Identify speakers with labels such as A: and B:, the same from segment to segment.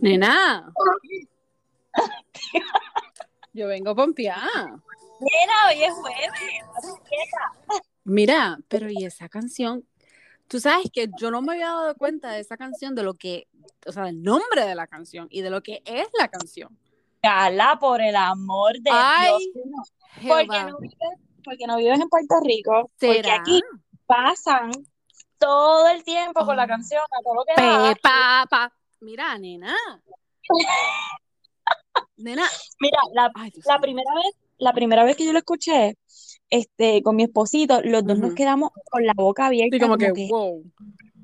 A: Nena. Yo vengo pompeada.
B: Nena, hoy es jueves.
A: Mira, pero ¿y esa canción? Tú sabes que yo no me había dado cuenta de esa canción, de lo que, o sea, del nombre de la canción y de lo que es la canción.
B: Cala, por el amor de
A: Ay,
B: Dios. Porque no, porque no vives en Puerto Rico. Porque aquí pasan todo el tiempo con la
A: Oh.
B: canción a todo lo que.
A: Pepa, pa. Mira, nena. Nena.
B: Mira, la,
A: Ay,
B: la primera vez, la primera vez que yo lo escuché, este, con mi esposito, los dos nos quedamos con la boca abierta,
A: Sí, como que,
B: que
A: wow.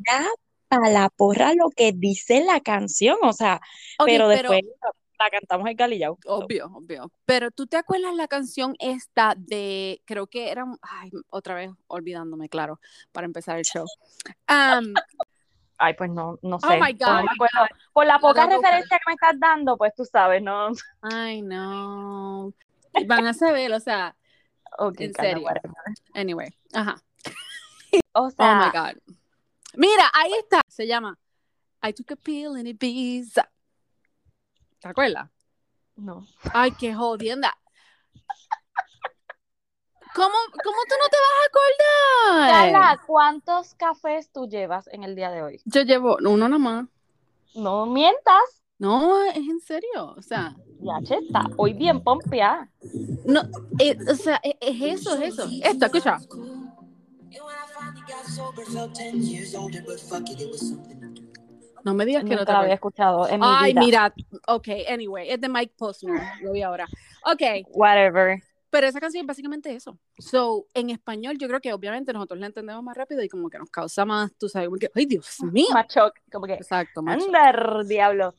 B: da pa' la porra lo que dice la canción, o sea, pero
A: pero,
B: después la cantamos el galillao.
A: obvio, obvio. Pero tú te acuerdas la canción esta de, creo que era, ay, otra vez olvidándome, claro, para empezar el show. Am,
B: Ay, pues no, no sé.
A: Oh my
B: no
A: God.
B: me acuerdo. Por la poca
A: buscar.
B: referencia que me estás dando, pues tú sabes, ¿no?
A: ay, no. Van a saber, o sea,
B: Ok,
A: En serio. anyway. Ajá.
B: O
A: Oh
B: sea,
A: my God. Mira, ahí está. Se llama I took a pill in Ibiza. ¿Te acuerdas?
B: no.
A: Ay, qué jodienda. ¿Cómo, cómo tú no te vas a acordar?
B: Carla, ¿cuántos cafés tú llevas en el día de hoy?
A: Yo llevo uno nada más.
B: No mientas.
A: No, es en serio. O sea,
B: Ya, está hoy bien pompeada.
A: no, eh, o sea, es, es eso, es eso. Esto, escucha. No me digas que no
B: Nunca
A: te
B: la había escuchado en mi
A: Ay,
B: vida.
A: mira. Ok, anyway, es de Mike Posner. Lo vi ahora. Ok,
B: Whatever.
A: Pero esa canción es básicamente eso. So, en español, yo creo que obviamente nosotros la entendemos más rápido y como que nos causa más, tú sabes, como que, ay, Dios mío.
B: Macho, como que,
A: Exacto, macho.
B: Ander, diablo.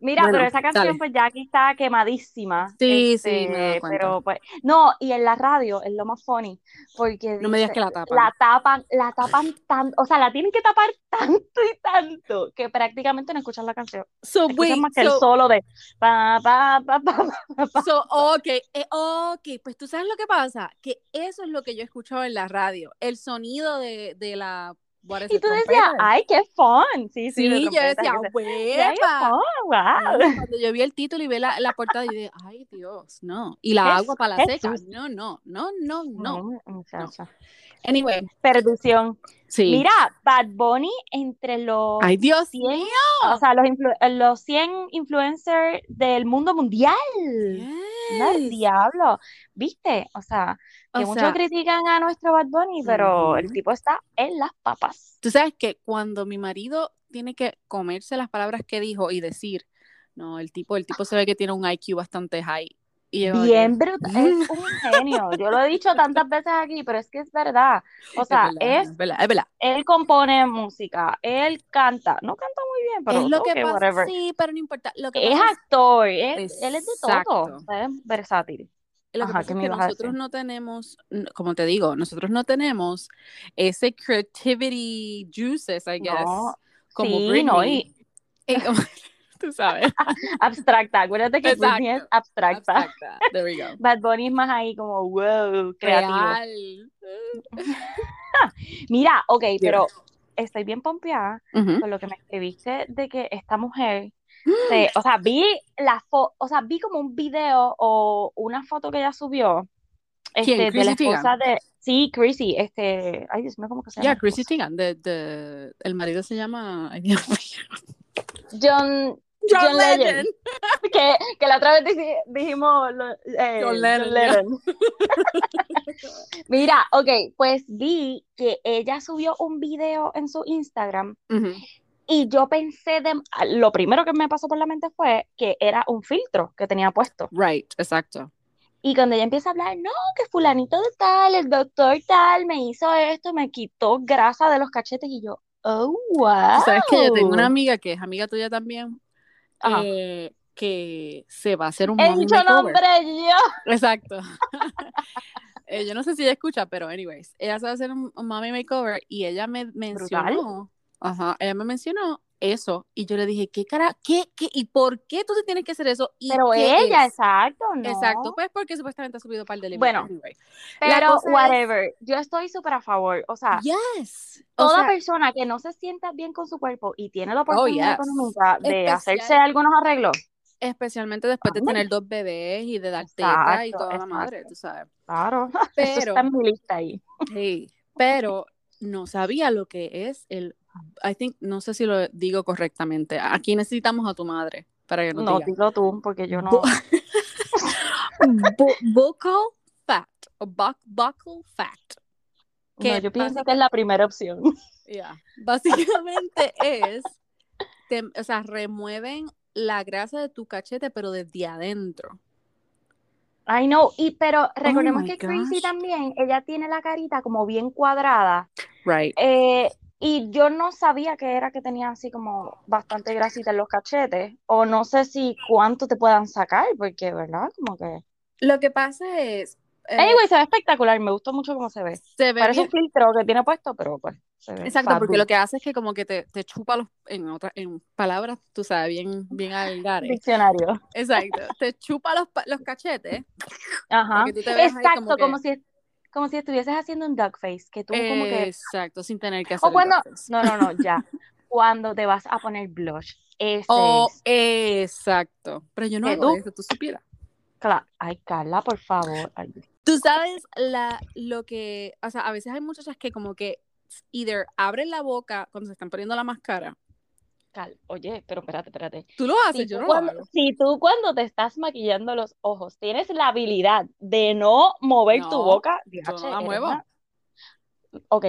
B: Mira,
A: Bueno,
B: pero esa canción,
A: dale.
B: pues ya aquí está quemadísima.
A: Sí,
B: Este,
A: sí, me.
B: Pero, pues, no, y en la radio es lo más funny, porque
A: No me digas
B: dice-
A: que la tapan.
B: la tapan, la tapan tanto, o sea, la tienen que tapar tanto y tanto que prácticamente no escuchan la canción.
A: So,
B: Escuchan
A: wait,
B: más que el
A: so,
B: solo de pa, pa, pa.
A: So, ok, eh, ok, pues tú sabes lo que pasa, que eso es lo que yo escuchaba en la radio, el sonido de, de la,
B: Y tú decías, ay, qué fun. Sí, sí,
A: Sí, yo decía,
B: fun, wow.
A: Cuando yo vi el título y vi la, la portada dije, ay Dios, no. Y la agua para la seca, no, no, no, no, no. Anyway,
B: Perdición.
A: sí.
B: Mira, Bad Bunny entre los
A: Ay Dios
B: 100,
A: mío.
B: o sea, los, influ- los 100 influencers del mundo mundial. No, el
A: Yes.
B: diablo. ¿Viste? O sea, que
A: O
B: muchos
A: sea,
B: critican a nuestro Bad Bunny, pero el
A: Ujú.
B: tipo está en las papas.
A: tú sabes que cuando mi marido tiene que comerse las palabras que dijo y decir, no, el tipo, el tipo se ve que tiene un IQ bastante high. Y yo,
B: Bien brutal, es un genio. Yo lo he dicho tantas veces aquí, pero es que es verdad. O sea,
A: es verdad,
B: es,
A: es verdad, es verdad.
B: él compone música, él canta, no canta muy bien, pero
A: es lo que
B: ok,
A: pasa,
B: whatever.
A: sí, pero no importa. Lo que
B: Es actor, es- él es de todo, es versátil.
A: lo que
B: Ajá,
A: pasa
B: ¿qué
A: es que nosotros no tenemos, como te digo, nosotros no tenemos ese creativity juices, I guess,
B: No,
A: como
B: sí, no,
A: Britney.
B: y
A: Y como- tú sabes.
B: abstracta, acuérdate que Britney es
A: Exacto.
B: abstracta.
A: Abstracta. There we go.
B: Bad Bunny es más ahí como, wow, creativo.
A: Real.
B: Mira, ok, pero estoy bien pompeada con lo que me escribiste de que esta mujer, se- o sea, vi la foto, o sea, vi como un video o una foto que ella subió, este, de la esposa de, sí, Chrissy, este, ay Dios mío, ¿cómo que se llama?
A: Yeah, Chrissy? Teigen, de, de- el marido se llama, ay Dios mío.
B: John, John Legend. Que, que la otra vez dij- dijimos lo- eh,
A: John
B: John
A: Lennon.
B: Mira, ok, pues vi que ella subió un video en su Instagram y yo pensé de, lo primero que me pasó por la mente fue que era un filtro que tenía puesto.
A: Right, exacto.
B: Y cuando ella empieza a hablar, no, que fulanito de tal, el doctor tal, me hizo esto, me quitó grasa de los cachetes y yo, oh, wow.
A: Sabes que yo tengo una amiga que es amiga tuya también. Eh, que se va a hacer un mommy
B: dicho
A: makeover.
B: nombre yo.
A: Exacto. Eh, yo no sé si ella escucha, pero anyways, ella se va a hacer un, un mommy makeover y ella me mencionó, ajá, ella me mencionó eso. Y yo le dije, ¿qué cara? ¿Qué? ¿Qué? ¿Y por qué tú te tienes que hacer eso? ¿Y
B: Pero ella,
A: es?
B: exacto, ¿no?
A: Exacto, pues porque supuestamente ha subido un par de libros.
B: Bueno,
A: anyway. La
B: Pero,
A: es-
B: whatever, yo estoy súper a favor. O sea,
A: Yes. O
B: toda
A: sea,
B: persona que no se sienta bien con su cuerpo y tiene la oportunidad
A: yes.
B: económica de
A: Especial-
B: hacerse algunos arreglos,
A: especialmente después de tener dos bebés y de dar teta y
B: Exacto,
A: toda la
B: exacto.
A: madre, tú sabes.
B: claro, eso
A: Pero,
B: está en mi lista ahí.
A: sí, pero no sabía lo que es el, I think, no sé si lo digo correctamente. Aquí necesitamos a tu madre para que nos
B: No,
A: diga.
B: dilo tú, porque yo no.
A: Buccal fat o buc- buccal fat.
B: No,
A: que
B: yo pienso que es la primera opción.
A: Yeah. Básicamente es, te- o sea, remueven la grasa de tu cachete, pero desde adentro.
B: I know, y pero recordemos
A: Oh
B: que Crazy también, ella tiene la carita como bien cuadrada,
A: Right.
B: eh, y yo no sabía que era que tenía así como bastante grasita en los cachetes, o no sé si cuánto te puedan sacar, porque, ¿verdad? Como que...
A: Lo que pasa es, eh,
B: Anyway, se ve espectacular, me gustó mucho cómo se ve.
A: se ve
B: Parece un filtro que tiene puesto, pero pues se ve
A: Exacto, porque lo que hace es que como que te, te chupa los, en otras, en palabras, tú sabes, bien, bien algares.
B: Diccionario.
A: Exacto, te chupa los, los cachetes
B: Ajá. Exacto,
A: como
B: si, como si estuvieses haciendo un duck face, que tú como que...
A: Exacto, sin tener que hacer
B: O cuando...
A: duckface.
B: No, no, no, ya. Cuando te vas a poner blush. Ese
A: O,
B: es.
A: exacto, pero yo no hago
B: tú-
A: eso, tú supieras.
B: Ay, Carla, por favor. Ay,
A: Tú sabes la, lo que, o sea, a veces hay muchachas que como que either abren la boca cuando se están poniendo la máscara.
B: Cal- Oye, pero espérate, espérate.
A: Tú lo haces,
B: Si
A: yo no
B: cuando,
A: lo hago.
B: si tú cuando te estás maquillando los ojos tienes la habilidad de no mover tu boca,
A: yo no la muevo.
B: una- Ok.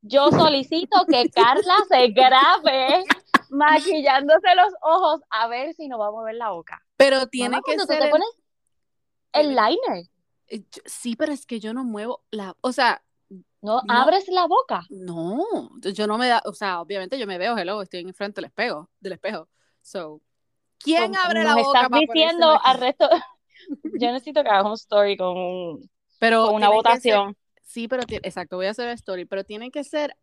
B: Yo solicito que Carla se grabe maquillándose los ojos a ver si no va a mover la boca.
A: Pero tiene
B: Mamá,
A: que
B: cuando tú
A: ser
B: te
A: el-
B: pones el liner,
A: eh, sí, pero es que yo no muevo la, o sea,
B: no,
A: No.
B: abres la boca.
A: no, yo no me da, o sea, obviamente yo me veo, hello, estoy enfrente del espejo, del espejo. So, ¿quién abre la boca
B: estás
A: para
B: diciendo al resto. Yo necesito que hagas un story con, un-
A: Pero
B: con una
A: ser-
B: votación.
A: sí, pero exacto, voy a hacer el story, pero tiene que ser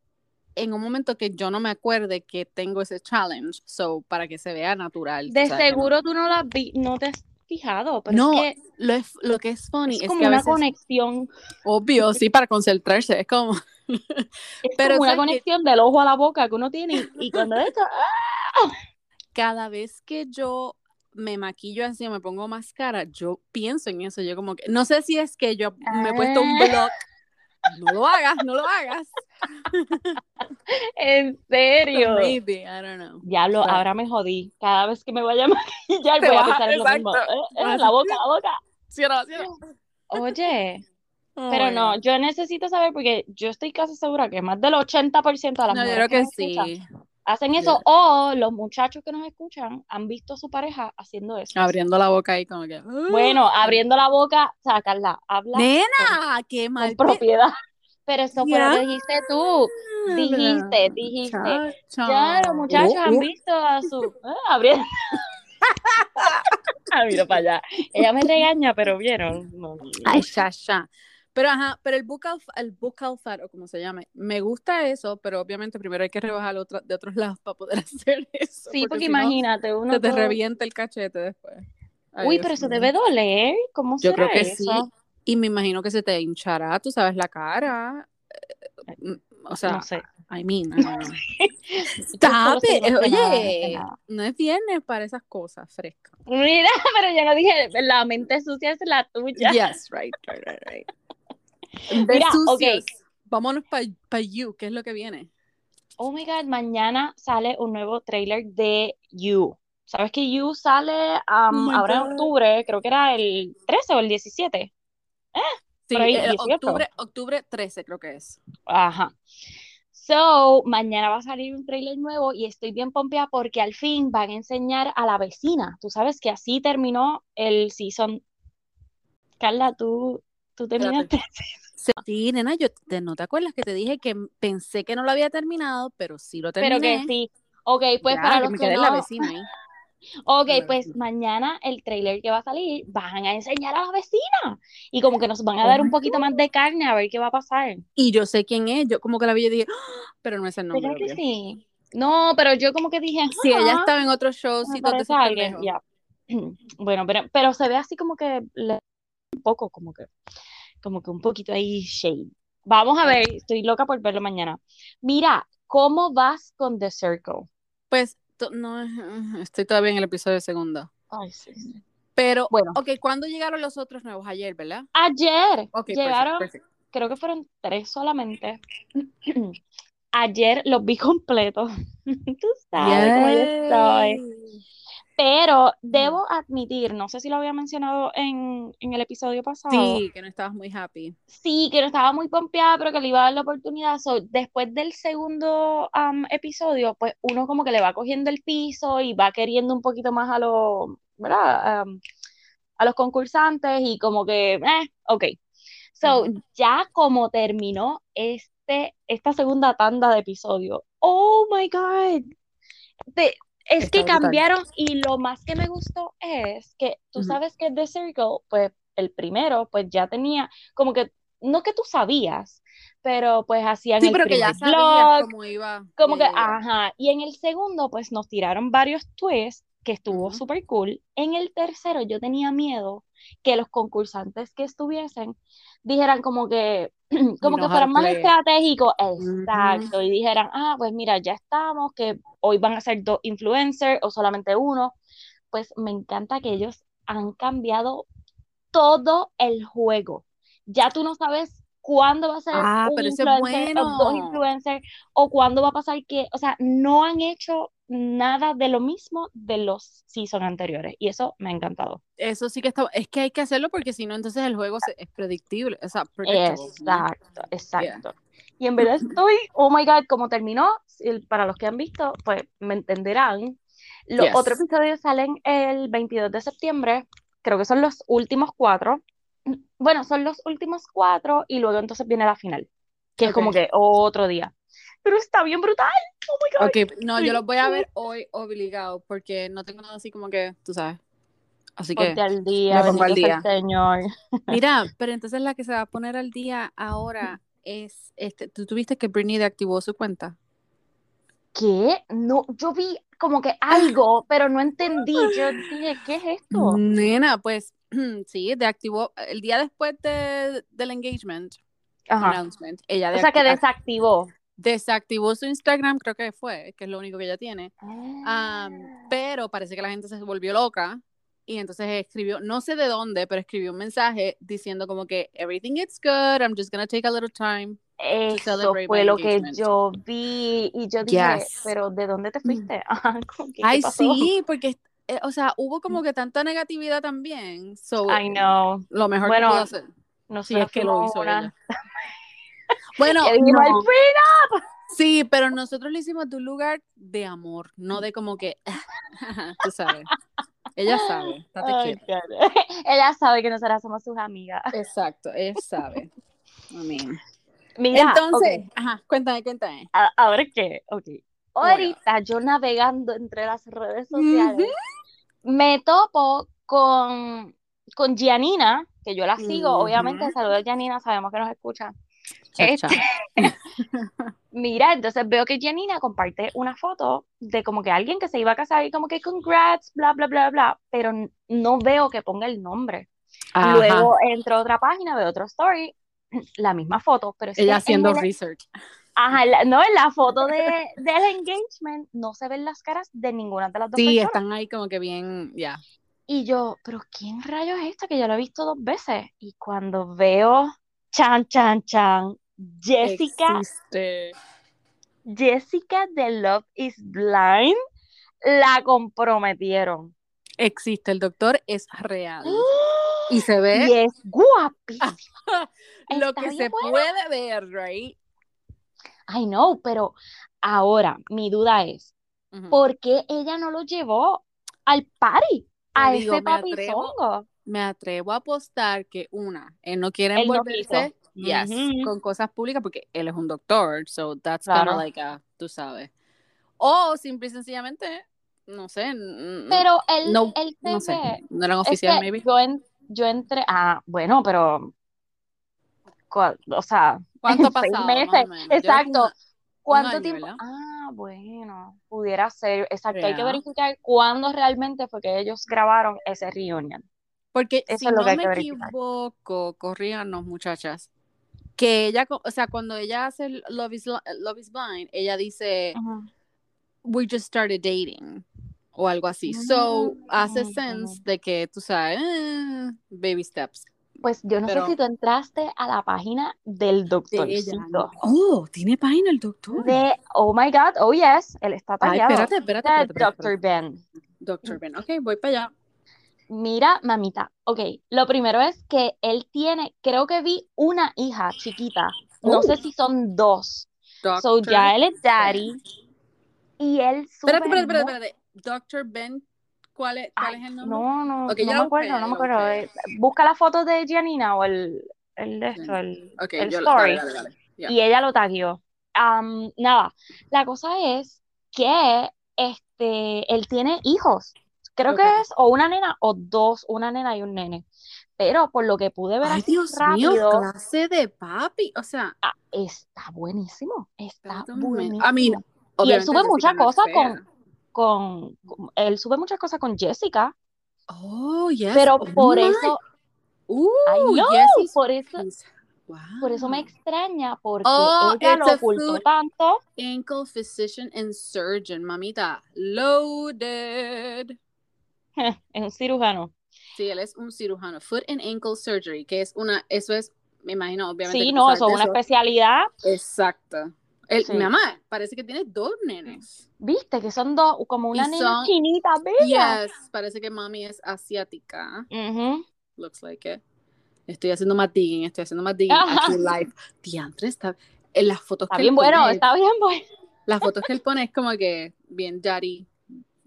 A: en un momento que yo no me acuerde que tengo ese challenge, so para que se vea natural.
B: De
A: que no-
B: seguro tú no la vi, no te fijado, pero
A: No,
B: es que
A: Lo, es- lo que es funny
B: es
A: es,
B: como
A: que a
B: una
A: veces,
B: conexión,
A: obvio, sí, para concentrarse, es como,
B: es
A: Pero
B: como una conexión del ojo a la boca que uno tiene y, y cuando esto, ¡ah!
A: cada vez que yo me maquillo así o me pongo máscara, yo pienso en eso, yo como que, no sé si es que yo me he puesto un
B: Ah.
A: blog, no lo hagas, no lo hagas.
B: en serio.
A: Maybe, I don't know.
B: Diablo,
A: Pero-
B: ahora me jodí. Cada vez que me vaya a maquillar
A: Te
B: voy a pensar en lo mismo. Eh, eh, la boca, la boca.
A: ¿Sí o no? ¿Sí o no?
B: Oye,
A: Oh
B: pero
A: my
B: no, yo necesito saber porque yo estoy casi segura que más del 80% de las
A: No, yo
B: mujeres
A: creo que
B: escuchan
A: sí.
B: Hacen eso o los muchachos que nos escuchan han visto a su pareja haciendo eso.
A: Abriendo la boca ahí como que.
B: Bueno, abriendo la boca, sacarla, habla
A: Nena, qué
B: con
A: mal.
B: propiedad. Pero eso fue lo que
A: Ya.
B: dijiste tú. Dijiste, dijiste.
A: Chacha.
B: Ya los muchachos
A: Oh,
B: han
A: oh.
B: visto a su eh, abriendo. ah, mira para allá. Ella me regaña, pero vieron. No, no, no.
A: Ay, chacha. Pero ajá, pero el buccal, el buccal fat, o como se llame, me gusta eso, pero obviamente primero hay que rebajar otra- de otros lados para poder hacer eso.
B: sí, porque
A: si
B: imagínate, uno
A: se te
B: todo-
A: revienta el cachete después. Ay,
B: Uy,
A: Dios
B: pero eso
A: mío.
B: debe doler. ¿Cómo
A: Yo
B: será
A: creo que
B: eso?
A: sí. Y me imagino que se te hinchará, tú sabes, la cara. Eh, mm, O sea,
B: no sé.
A: I mean, I Stop it. Oye,
B: nada.
A: no es viernes para esas cosas frescas.
B: Mira, pero yo no dije, la mente sucia es la tuya.
A: Yes, right, right, right, right.
B: Mira, ok.
A: sucios, Vámonos para You, ¿qué es lo que viene?
B: Oh my God, mañana sale un nuevo trailer de You. ¿Sabes que You sale um,
A: Oh
B: ahora en octubre? Creo que era el 13 o el 17.
A: Sí,
B: Por ahí,
A: eh,
B: 18.
A: octubre, octubre 13 creo que es.
B: Ajá. So, mañana va a salir un trailer nuevo y estoy bien pompeada porque al fin van a enseñar a la vecina. Tú sabes que así terminó el season. Carla, tú, tú terminaste.
A: Sí, nena, yo te, no te acuerdas que te dije que pensé que no lo había terminado, pero sí lo terminé.
B: Pero que sí. Ok, pues
A: Ya,
B: para
A: que
B: los
A: me
B: que
A: quedé en la
B: no.
A: vecina ahí.
B: Ok,
A: La
B: pues
A: vecina.
B: mañana el trailer que va a salir van a enseñar a la vecina. Y como que nos van a
A: Oh
B: dar un poquito más de carne a ver qué va a pasar.
A: Y yo sé quién es, yo como que la vi y dije, "Ah", pero no es el nombre.
B: ¿Verdad que sí? No, pero yo como que dije,
A: Sí, ella
B: "Ah,
A: estaba en otro
B: me
A: esos
B: alguien,
A: pendejos.
B: ya. Bueno, pero, pero se ve así como que le- un poco, como que, como que un poquito ahí shade. Vamos a ver, estoy loca por verlo mañana. Mira, ¿cómo vas con The Circle?
A: Pues, no, estoy todavía en el episodio segundo.
B: Ay, sí, sí.
A: Pero,
B: Bueno.
A: ok, ¿cuándo llegaron los otros nuevos? Ayer, ¿verdad?
B: Ayer
A: Ok,
B: llegaron,
A: perfecto, perfecto.
B: creo que fueron tres solamente. Ayer los vi completos. Tú sabes cómo yo estoy. Pero debo admitir, no sé si lo había mencionado en, en el episodio pasado.
A: Sí, que no estabas muy happy.
B: Sí, que no estaba muy pompeada, pero que le iba a dar la oportunidad. So, después del segundo episodio, pues uno como que le va cogiendo el piso y va queriendo un poquito más a los, ¿verdad? A los concursantes y como que, eh, ok. So, ya como terminó este, esta segunda tanda de episodios, oh my God. Te- es que
A: brutal.
B: cambiaron y lo más que me gustó es que tú sabes que The Circle, pues el primero, pues ya tenía, como que, no que tú sabías, pero pues hacían
A: Sí,
B: el
A: pero que ya sabías cómo iba.
B: como que,
A: ya.
B: ajá, y en el segundo, pues nos tiraron varios twists que estuvo
A: Ujú.
B: súper cool. En el tercero yo tenía miedo que los concursantes que estuviesen dijeran como que, como que fueran más estratégicos, exacto, y dijeran, ah, pues mira, ya estamos, que hoy van a ser dos influencers o solamente uno. Pues me encanta que ellos han cambiado todo el juego. Ya tú no sabes cuándo va a ser
A: Ah,
B: un
A: pero es
B: influencer o dos
A: bueno.
B: influencers o cuándo va a pasar que, o sea, no han hecho nada de lo mismo de los season anteriores y eso me ha encantado.
A: Eso sí que está. Es que hay que hacerlo porque si no, entonces el juego se- es predictible. O sea, predictable. ¿no?
B: Exacto,
A: Yeah.
B: exacto. Y en verdad estoy, oh my God, como terminó, para los que han visto, pues me entenderán. Los
A: Yes.
B: otros episodios salen el 22 de septiembre, creo que son los últimos cuatro. Bueno, son los últimos cuatro y luego entonces viene la final, que es como que otro día. Pero está bien brutal. Oh my God.
A: Ok, no, yo los voy a ver hoy obligado porque no tengo nada así como que, tú sabes. Así
B: Ponte
A: que
B: al día,
A: me pongo al día.
B: Señor.
A: Mira, pero entonces la que se va a poner al día ahora es, este, ¿tú tuviste que Britney deactivó su cuenta?
B: ¿Qué? No, yo vi como que algo, pero no entendí. Yo dije, ¿qué es esto?
A: Nena, pues sí, deactivó el día después de, del engagement
B: Ajá.
A: announcement. Ella
B: O sea que desactivó.
A: desactivó su Instagram, creo que fue, que es lo único que ella tiene.
B: Ah.
A: Am, pero parece que la gente se volvió loca y entonces escribió, no sé de dónde, pero escribió un mensaje diciendo como que everything is good, I'm just gonna take a little time.
B: Eso fue lo que yo vi y yo dije,
A: Yes.
B: pero ¿de dónde te fuiste? Que, ¿qué
A: Ay,
B: pasó?
A: sí, porque, eh, o sea, hubo como que tanta negatividad también. So,
B: I know.
A: lo mejor
B: Bueno,
A: que hacer. Si
B: Nosotros
A: es que lo hizo
B: una-
A: ella. Bueno, no. Sí, pero nosotros lo hicimos de un lugar de amor, no de como que, tú sabes. Ella sabe,
B: Ay. Ella sabe que nosotras somos sus amigas.
A: Exacto, ella sabe. I mean.
B: Mira,
A: Entonces, ajá, cuéntame, cuéntame.
B: ahora qué, ok. Ahorita yo navegando entre las redes sociales, me topo con, con Gianina, que yo la sigo, obviamente, saludos Gianina, sabemos que nos escucha.
A: Cha, cha.
B: Este, Mira, entonces veo que Janina comparte una foto de como que alguien que se iba a casar y como que congrats, bla, bla, bla, bla, pero no veo que ponga el nombre.
A: Ajá.
B: Luego entro a otra página, veo otro story, la misma foto, pero
A: Ella
B: en
A: haciendo
B: el-
A: research.
B: Ajá, la- no, en la foto de, del engagement no se ven las caras de ninguna de las dos
A: Sí,
B: personas.
A: están ahí como que bien, ya.
B: Y yo, pero ¿quién rayos es esta que yo la he visto dos veces? Y cuando veo, chan, chan, chan, Jessica
A: Existe.
B: Jessica de Love is Blind la comprometieron.
A: Existe, el doctor es real. Y se
B: Y
A: ve
B: es guapísima.
A: lo que se
B: buena.
A: puede ver, right?
B: I know, pero ahora mi duda es. ¿por qué ella no lo llevó al party? A
A: digo,
B: ese papizongo.
A: Me atrevo a apostar que una, él no quiere
B: no
A: envolverse yes, con cosas públicas porque él es un doctor, so that's
B: Claro.
A: kinda like a, tú sabes. O simple y sencillamente, no sé,
B: Pero él,
A: no,
B: él se
A: no sé, no eran
B: Es
A: oficiales, maybe.
B: yo, en- yo entré, ah, bueno, pero, o sea,
A: ¿Cuánto
B: seis
A: pasado? O
B: meses. Exacto. ¿Cuánto tiempo? Ah, bueno, pudiera ser. Exacto, hay que verificar cuándo realmente fue que ellos grabaron ese reunion.
A: Porque
B: Eso
A: si
B: es lo
A: no
B: que
A: me
B: verificar.
A: equivoco, corríganos muchachas, que ella, o sea, cuando ella hace Love is, Love is Blind, ella dice,
B: Ujú.
A: we just started dating, o algo así. So, hace
B: Mm,
A: sense de que, tú sabes, eh, baby steps.
B: Pues yo no
A: Pero-
B: sé si tú entraste a la página del
A: De
B: doctorcito.
A: Oh, tiene página el doctor.
B: De, oh my God, oh yes, él está
A: Ay,
B: tallado.
A: espérate, espérate,
B: De
A: espérate, espérate,
B: Dr. Ben.
A: Doctor Ben. Ok, voy para allá.
B: Mira, mamita, ok, lo primero es que él tiene, creo que vi una hija chiquita, no
A: Oh.
B: sé si son dos.
A: Doctor
B: So ya él es daddy y él sube
A: Espérate, espérate, espérate, espérate. Doctor Ben, ¿cuál es, cuál
B: Ay,
A: es el nombre?
B: no, no,
A: Ok,
B: no me acuerdo,
A: busqué,
B: no me acuerdo.
A: busqué.
B: eh, Busca la foto de Giannina o el, el de esto, el,
A: Ok,
B: el
A: yo,
B: story.
A: dale, dale, dale. Ya.
B: y ella lo tagueó. Am, nada, la cosa es que este, él tiene hijos. Creo
A: Ok.
B: que es o una nena o dos, una nena y un nene. Pero por lo que pude ver
A: Ay,
B: así
A: Dios mío,
B: rápido,
A: clase de papi. O sea,
B: ah, está buenísimo, está buenísimo.
A: I mean,
B: Y él sube muchas
A: no
B: cosas con, con, con- él sube muchas cosas con Jessica,
A: Oh, yes.
B: pero
A: Oh
B: por
A: my.
B: eso, know,
A: Jessie's
B: por eso, por eso me extraña, porque
A: Oh,
B: ella lo ocultó tanto.
A: ankle physician and surgeon, mamita. Loaded.
B: Es un cirujano.
A: Sí, él es un cirujano. Foot and ankle surgery, que es una, eso es, me imagino, obviamente.
B: Sí, no, eso es una especialidad.
A: Exacto. El,
B: Sí.
A: Mi mamá parece que tiene dos nenes.
B: Viste que son dos, como una
A: Y
B: nena
A: son-
B: chinita, bella.
A: Yes, parece que mami es asiática.
B: Ujú.
A: Looks like it. Estoy haciendo más digging, estoy haciendo más digging live. Diantre, está. En las fotos
B: Está
A: que
B: bien
A: él
B: bueno,
A: pone,
B: está bien bueno.
A: las fotos que él pone es como que bien daddy,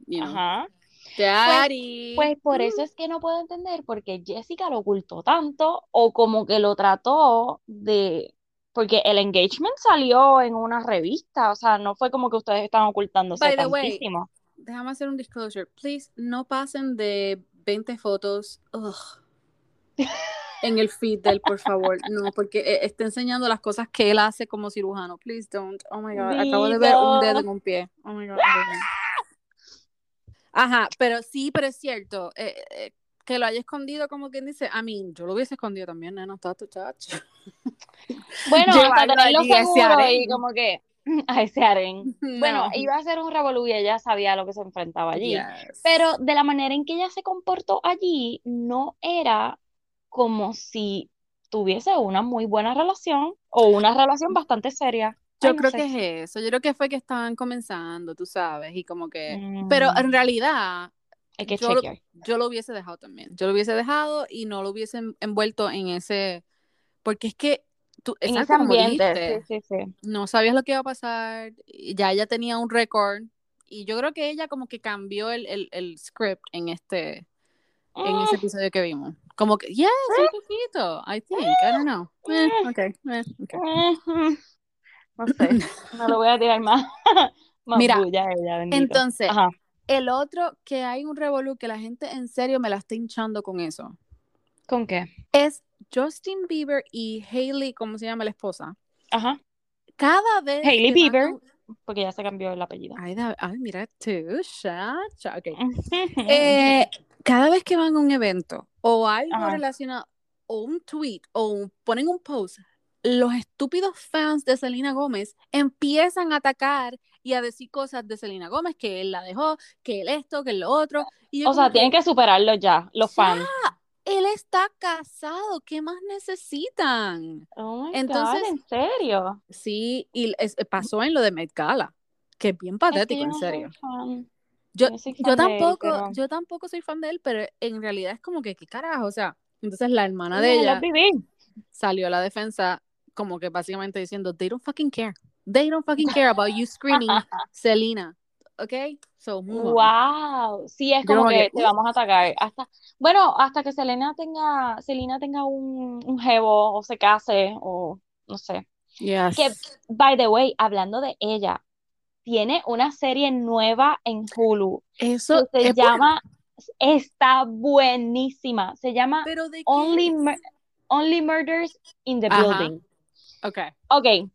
A: you know,
B: Ajá.
A: daddy.
B: Pues por eso es que no puedo entender por qué Jessica lo ocultó tanto o como que lo trató de... Porque el engagement salió en una revista, o sea, no fue como que ustedes estaban ocultándose
A: By the way. Déjame hacer un disclosure. Please, no pasen de 20 fotos ugh, en el feed del, por favor. No, porque eh, está enseñando las cosas que él hace como cirujano. Please don't. Oh my God. Acabo de ver un dedo en un pie. Oh my God. Ajá, pero sí, pero es cierto. eh, eh, que lo haya escondido, como quien dice, a mí, yo lo hubiese escondido también, nena, está tu chacho.
B: Bueno, hasta tenerlo seguro y como que a ese. Bueno,
A: No.
B: iba a ser un revolú y ella sabía lo que se enfrentaba allí.
A: Yes.
B: Pero de la manera en que ella se comportó allí, no era como si tuviese una muy buena relación o una relación bastante seria.
A: Yo
B: Ay, no
A: creo
B: sé.
A: que es eso. Yo creo que fue que estaban comenzando, tú sabes, y como que. Pero
B: Mm,
A: en realidad,
B: hay que
A: yo
B: chequear.
A: yo lo hubiese dejado también. Yo lo hubiese dejado y no lo hubiese en- envuelto en ese. Porque es que tú,
B: En ese
A: exacto, como
B: ambiente,
A: dijiste,
B: sí, sí, sí.
A: no sabías lo que iba a pasar. Ya ella tenía un récord. Y yo creo que ella como que cambió el, el, el script en este, en ese
B: Mm,
A: episodio que vimos. Como que, yes, un poquito, I think, I don't know. Eh, okay, eh, okay.
B: mm, No sé, no lo voy a tirar más. Más
A: Mira,
B: ella.
A: Entonces,
B: Ajá.
A: el otro que hay un revolú que la gente en serio me la está hinchando con eso.
B: ¿Con qué?
A: Es Justin Bieber y Hailey, ¿cómo se llama la esposa?
B: Ajá.
A: Cada vez
B: Hailey
A: que
B: Bieber.
A: a
B: Porque ya se cambió el apellido.
A: Ay, da- ay, mira tú, chacha. Ok. Eh, cada vez que van a un evento o algo
B: Ajá.
A: relacionado, o un tweet, o un- ponen un post, los estúpidos fans de Selena Gómez empiezan a atacar y a decir cosas de Selena Gómez, que él la dejó, que él esto, que él lo otro. Y
B: O sea,
A: como
B: tienen que superarlo ya, los
A: Ya.
B: fans.
A: Él está casado, ¿qué más necesitan?
B: Oh my
A: Entonces-
B: God, ¿en serio?
A: Sí, y es- pasó en lo de Met Gala, que es bien
B: Es que
A: patético, en serio. Yo, yo
B: él,
A: tampoco,
B: pero-
A: yo tampoco soy fan de él, pero en realidad es como que, ¿qué carajo? O sea, entonces la hermana de ella salió a la defensa como que básicamente diciendo, they don't fucking care. They don't fucking care about you screaming Selena. ¿Ok? So, move on.
B: Wow, sí, es como
A: como
B: que te vamos a atacar. Hasta, bueno, hasta que Selena tenga, Selena tenga un, un jevo o se case o no sé.
A: Yes.
B: Que, by the way, hablando de ella, tiene una serie nueva en Hulu
A: Eso
B: que se
A: es bueno,
B: llama, está buenísima. Se llama
A: pero ¿de
B: Only? Mur- Only Murders in the
A: Ajá.
B: Building.
A: Ok.
B: Ok.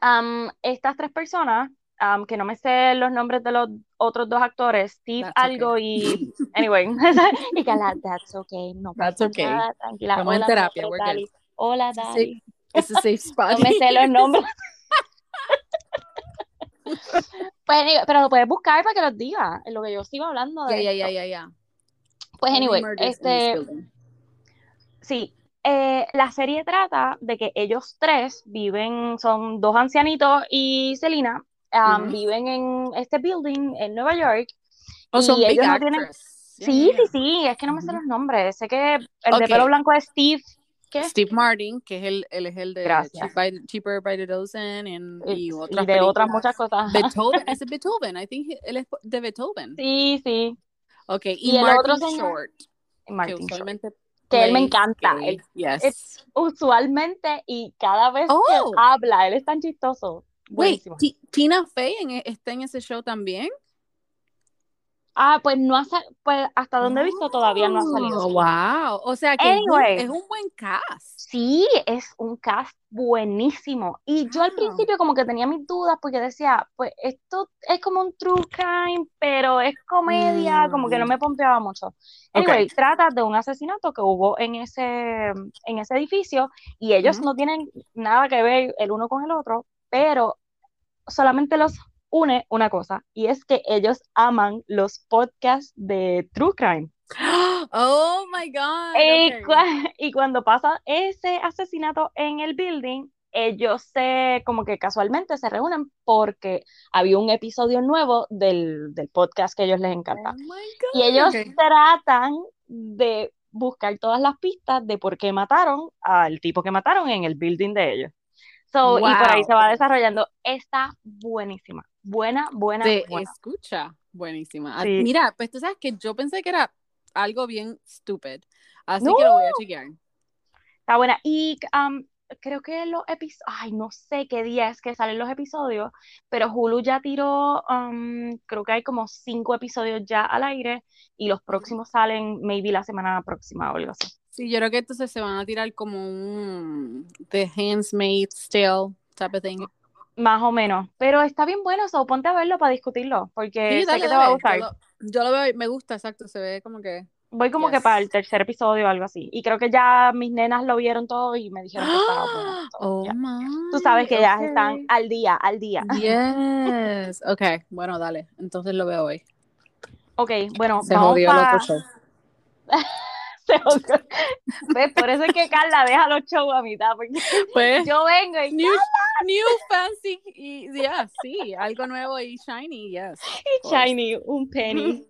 B: Am, estas tres personas um, que no me sé los nombres de los otros dos actores, Steve
A: That's
B: algo
A: okay.
B: y, anyway, y Carla, that's okay, no
A: That's okay.
B: nada, tranquila.
A: Estamos en terapia.
B: Dali. Hola, Dali.
A: a safe spot.
B: No me sé los nombres. Pues, anyway, pero lo puedes buscar para que los diga, lo que yo sigo hablando de esto.
A: yeah, yeah, yeah.
B: Pues anyway, este, sí, eh, la serie trata de que ellos tres viven, son dos ancianitos y Selena, um,
A: Ujú.
B: viven en este building en Nueva York
A: Oh, son
B: y
A: big
B: ellos no tienen...
A: Yeah,
B: Sí,
A: yeah,
B: sí, sí, es que no me sé los nombres. Sé que el de
A: Okay.
B: pelo blanco es Steve, ¿qué?
A: Steve Martin, que es el, él es el de. Cheap by- Cheaper by the Dozen en-
B: Y,
A: y
B: y
A: otras
B: de otras
A: películas.
B: muchas cosas.
A: Beethoven, es de Beethoven, I think él es de Beethoven.
B: Sí, sí.
A: Okay,
B: Y
A: y
B: el
A: Martin
B: otro señor,
A: Short, que
B: Martin Short,
A: usualmente
B: que él me encanta. Él,
A: Yes.
B: es usualmente y cada vez que
A: Oh,
B: habla, él es tan chistoso.
A: Wait, Tina Fey en, e- está en ese show también.
B: Ah, pues no ha pues hasta donde he visto todavía no ha salido.
A: Oh, wow. O sea que es un,
B: Anyway,
A: es un buen cast.
B: sí, es un cast buenísimo. Y yo al
A: Wow.
B: principio como que tenía mis dudas porque decía, pues esto es como un true crime, pero es comedia, como que no
A: Mm,
B: me pompeaba mucho. Anyway, trata de un asesinato que hubo en ese, en ese edificio y ellos no tienen nada que ver el uno con el otro, pero solamente los une una cosa, y es que ellos aman los podcasts de True Crime.
A: Oh my God.
B: Y,
A: Okay.
B: cua- y cuando pasa ese asesinato en el building, ellos se, como que casualmente se reúnen porque había un episodio nuevo del, del podcast que a ellos les encanta.
A: Oh my
B: Y ellos
A: Okay.
B: tratan de buscar todas las pistas de por qué mataron al tipo que mataron en el building de ellos. So, y por ahí
A: Wow.
B: se va desarrollando. Está buenísima. Buena, buena,
A: Se
B: buena.
A: escucha buenísima. Ah,
B: Sí.
A: Mira, pues tú sabes que yo pensé que era algo bien stupid. Así
B: No,
A: que lo voy a chequear.
B: está buena. Y um, creo que los episodios, ay, no sé qué día es que salen los episodios, pero Hulu ya tiró, um, creo que hay como cinco episodios ya al aire y los próximos salen maybe la semana próxima o algo así.
A: Sí, yo creo que entonces se van a tirar como un The Handmaid's Tale type of thing.
B: Más o menos. Pero está bien bueno, so ponte a verlo para discutirlo, porque
A: Sí,
B: sé que te va a
A: dale. Yo
B: gustar.
A: lo, yo lo veo me gusta, exacto. Se ve como que.
B: Voy como que para el tercer episodio o algo así. Y creo que ya mis nenas lo vieron todo y me dijeron que estaba bueno.
A: Oh
B: ya.
A: my.
B: Tú sabes que ellas están
A: Okay.
B: al día, al día.
A: Yes. Ok, bueno, dale. Entonces lo veo hoy.
B: Ok, bueno,
A: Se
B: vamos
A: jodió el otro show.
B: ¿Ves? Por eso es que Carla deja los shows a mitad, porque
A: Pues,
B: yo vengo y,
A: new, new fancy. Y, yeah, sí, algo nuevo y shiny, yes. course.
B: Shiny, un penny,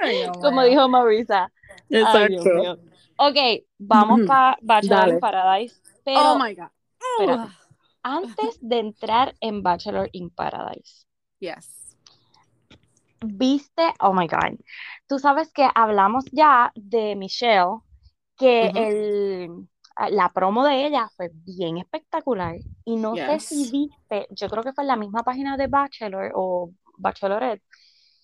A: Ay,
B: como dijo Marisa. Ay,
A: Exacto.
B: mío. Ok, vamos
A: Ujú.
B: para Bachelor in. Paradise,
A: Oh
B: pero
A: my God.
B: espérate, antes de entrar en Bachelor in Paradise,
A: Yes.
B: Viste, oh my God, tú sabes que hablamos ya de Michelle, que el, la promo de ella fue bien espectacular. Y no sé si viste, yo creo que fue en la misma página de Bachelor o Bachelorette,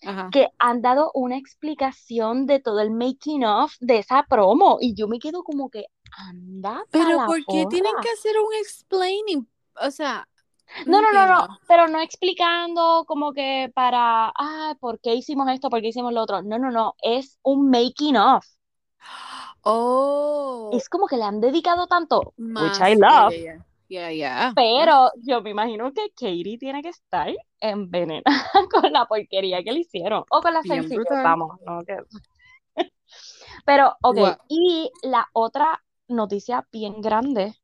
A: Ajá.
B: que han dado una explicación de todo el making of de esa promo. Y yo me quedo como que anda
A: Pero ¿por qué tienen que hacer un explaining? O sea,
B: No, no, no, no, pero no explicando como que para, ah, ¿por qué hicimos esto? ¿Por qué hicimos lo otro? No, no, no, es un making of.
A: Oh,
B: Es como que le han dedicado tanto, which. I love,
A: yeah, yeah.
B: Pero yo me imagino que Katie tiene que estar envenenada con la porquería que le hicieron, o con la sencillez, vamos, ¿no? Que- Pero, ok, y la otra noticia bien grande